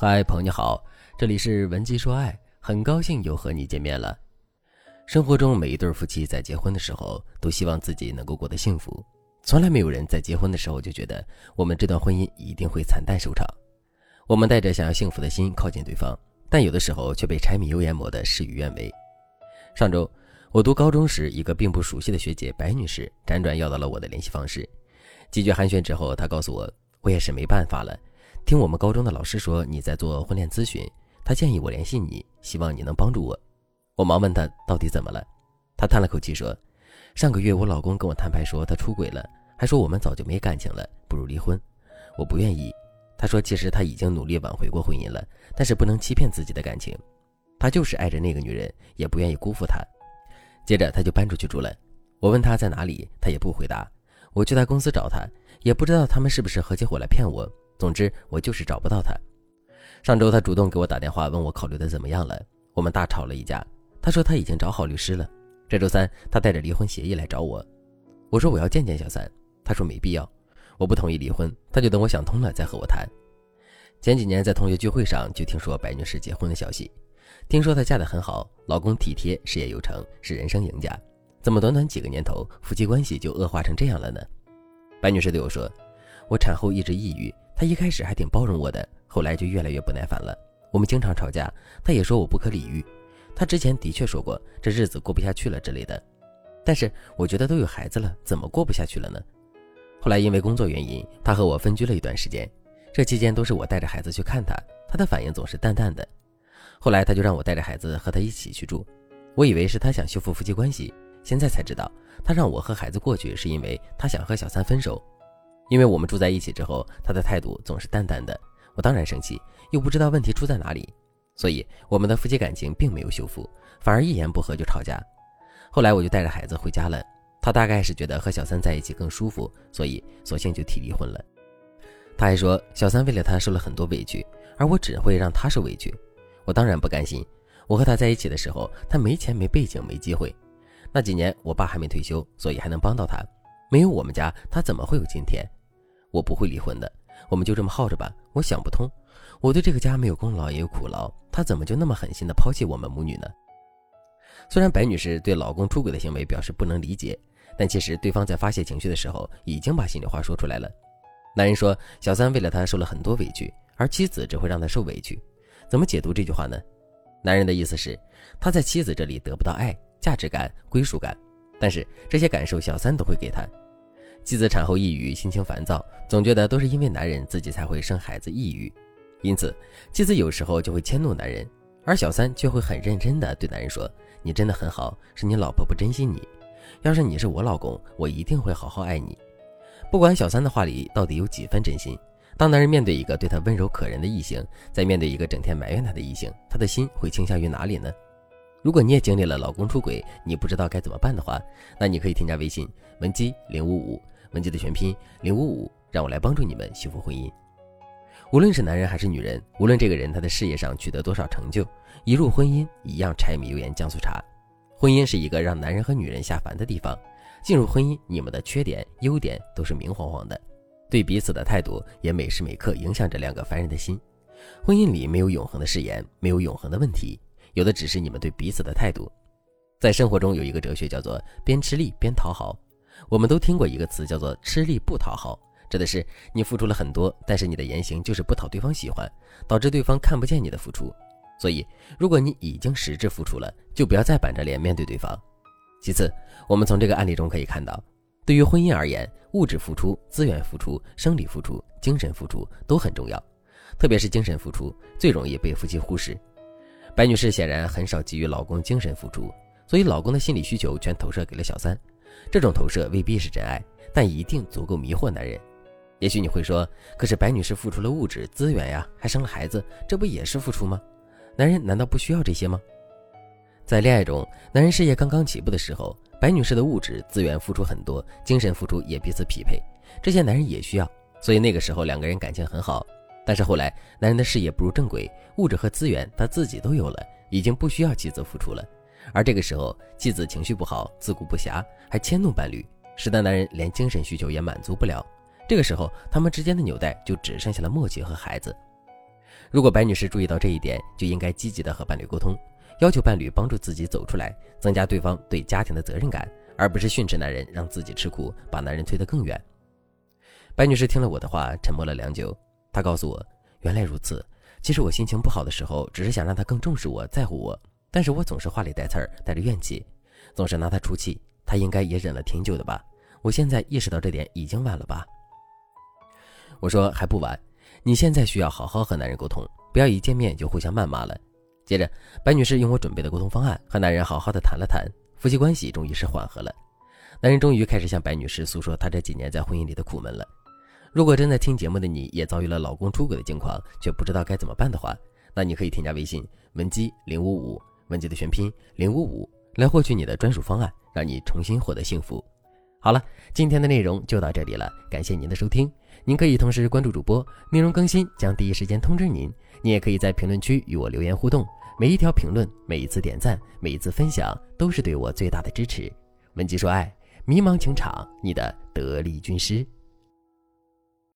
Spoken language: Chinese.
嗨，朋友你好，这里是文姬说爱，很高兴又和你见面了。生活中每一对夫妻在结婚的时候，都希望自己能够过得幸福，从来没有人在结婚的时候就觉得我们这段婚姻一定会惨淡收场。我们带着想要幸福的心靠近对方，但有的时候却被柴米油盐磨得事与愿违。上周我读高中时，一个并不熟悉的学姐白女士辗转要到了我的联系方式，几句寒暄之后，她告诉我，我也是没办法了。听我们高中的老师说你在做婚恋咨询，他建议我联系你，希望你能帮助我。我忙问他到底怎么了，他叹了口气说：“上个月我老公跟我摊牌说他出轨了，还说我们早就没感情了，不如离婚。我不愿意。他说其实他已经努力挽回过婚姻了，但是不能欺骗自己的感情，他就是爱着那个女人，也不愿意辜负她。接着他就搬出去住了。我问他在哪里，他也不回答。我去他公司找他，也不知道他们是不是合起伙来骗我。”总之，我就是找不到他。上周他主动给我打电话，问我考虑的怎么样了。我们大吵了一架。他说他已经找好律师了。这周三，他带着离婚协议来找我。我说我要见见小三。他说没必要。我不同意离婚，他就等我想通了再和我谈。前几年在同学聚会上就听说白女士结婚的消息，听说她嫁得很好，老公体贴，事业有成，是人生赢家。怎么短短几个年头，夫妻关系就恶化成这样了呢？白女士对我说：“我产后一直抑郁。”他一开始还挺包容我的，后来就越来越不耐烦了。我们经常吵架，他也说我不可理喻。他之前的确说过这日子过不下去了之类的，但是我觉得都有孩子了，怎么过不下去了呢？后来因为工作原因，他和我分居了一段时间。这期间都是我带着孩子去看他，他的反应总是淡淡的。后来他就让我带着孩子和他一起去住，我以为是他想修复夫妻关系，现在才知道他让我和孩子过去是因为他想和小三分手。因为我们住在一起之后，他的态度总是淡淡的，我当然生气，又不知道问题出在哪里，所以我们的夫妻感情并没有修复，反而一言不合就吵架。后来我就带着孩子回家了，他大概是觉得和小三在一起更舒服，所以索性就提离婚了。他还说小三为了他受了很多委屈，而我只会让他受委屈。我当然不甘心，我和他在一起的时候，他没钱没背景没机会，那几年我爸还没退休，所以还能帮到他，没有我们家他怎么会有今天？我不会离婚的，我们就这么耗着吧。我想不通，我对这个家没有功劳也有苦劳，他怎么就那么狠心的抛弃我们母女呢？虽然白女士对老公出轨的行为表示不能理解，但其实对方在发泄情绪的时候已经把心里话说出来了。男人说小三为了他受了很多委屈，而妻子只会让他受委屈，怎么解读这句话呢？男人的意思是他在妻子这里得不到爱、价值感、归属感，但是这些感受小三都会给他。妻子产后抑郁，心情烦躁，总觉得都是因为男人自己才会生孩子抑郁，因此妻子有时候就会迁怒男人，而小三却会很认真的对男人说：“你真的很好，是你老婆不珍惜你。要是你是我老公，我一定会好好爱你。”不管小三的话里到底有几分真心，当男人面对一个对他温柔可人的异性，在面对一个整天埋怨他的异性，他的心会倾向于哪里呢？如果你也经历了老公出轨，你不知道该怎么办的话，那你可以添加微信文姬零五五。文姬的全拼零五五，让我来帮助你们修复婚姻。无论是男人还是女人，无论这个人他的事业上取得多少成就，一入婚姻一样柴米油盐酱醋茶。婚姻是一个让男人和女人下凡的地方。进入婚姻，你们的缺点优点都是明晃晃的，对彼此的态度也每时每刻影响着两个凡人的心。婚姻里没有永恒的誓言，没有永恒的问题，有的只是你们对彼此的态度。在生活中有一个哲学叫做边吃力边讨好。我们都听过一个词叫做“吃力不讨好”，指的是你付出了很多，但是你的言行就是不讨对方喜欢，导致对方看不见你的付出。所以，如果你已经实质付出了，就不要再板着脸面对对方。其次，我们从这个案例中可以看到，对于婚姻而言，物质付出、资源付出、生理付出、精神付出都很重要，特别是精神付出最容易被夫妻忽视。白女士显然很少给予老公精神付出，所以老公的心理需求全投射给了小三。这种投射未必是真爱，但一定足够迷惑男人。也许你会说，可是白女士付出了物质资源呀，还生了孩子，这不也是付出吗？男人难道不需要这些吗？在恋爱中，男人事业刚刚起步的时候，白女士的物质资源付出很多，精神付出也彼此匹配，这些男人也需要，所以那个时候两个人感情很好。但是后来，男人的事业步入正轨，物质和资源他自己都有了，已经不需要妻子付出了。而这个时候，妻子情绪不好，自顾不暇，还迁怒伴侣，使得男人连精神需求也满足不了。这个时候，他们之间的纽带就只剩下了默契和孩子。如果白女士注意到这一点，就应该积极的和伴侣沟通，要求伴侣帮助自己走出来，增加对方对家庭的责任感，而不是训斥男人，让自己吃苦，把男人推得更远。白女士听了我的话，沉默了良久。他告诉我，原来如此。其实我心情不好的时候，只是想让他更重视我，在乎我，但是我总是话里带刺儿，带着怨气，总是拿他出气。他应该也忍了挺久的吧？我现在意识到这点已经晚了吧？我说还不晚。你现在需要好好和男人沟通，不要一见面就互相谩骂了。接着，白女士用我准备的沟通方案和男人好好的谈了谈，夫妻关系终于是缓和了。男人终于开始向白女士诉说他这几年在婚姻里的苦闷了。如果正在听节目的你也遭遇了老公出轨的境况，却不知道该怎么办的话，那你可以添加微信文姬零五五，文姬的全拼零五五，来获取你的专属方案，让你重新获得幸福。好了，今天的内容就到这里了，感谢您的收听。您可以同时关注主播，内容更新将第一时间通知您。您也可以在评论区与我留言互动，每一条评论、每一次点赞、每一次分享，都是对我最大的支持。文姬说爱，迷茫情场，你的得力军师。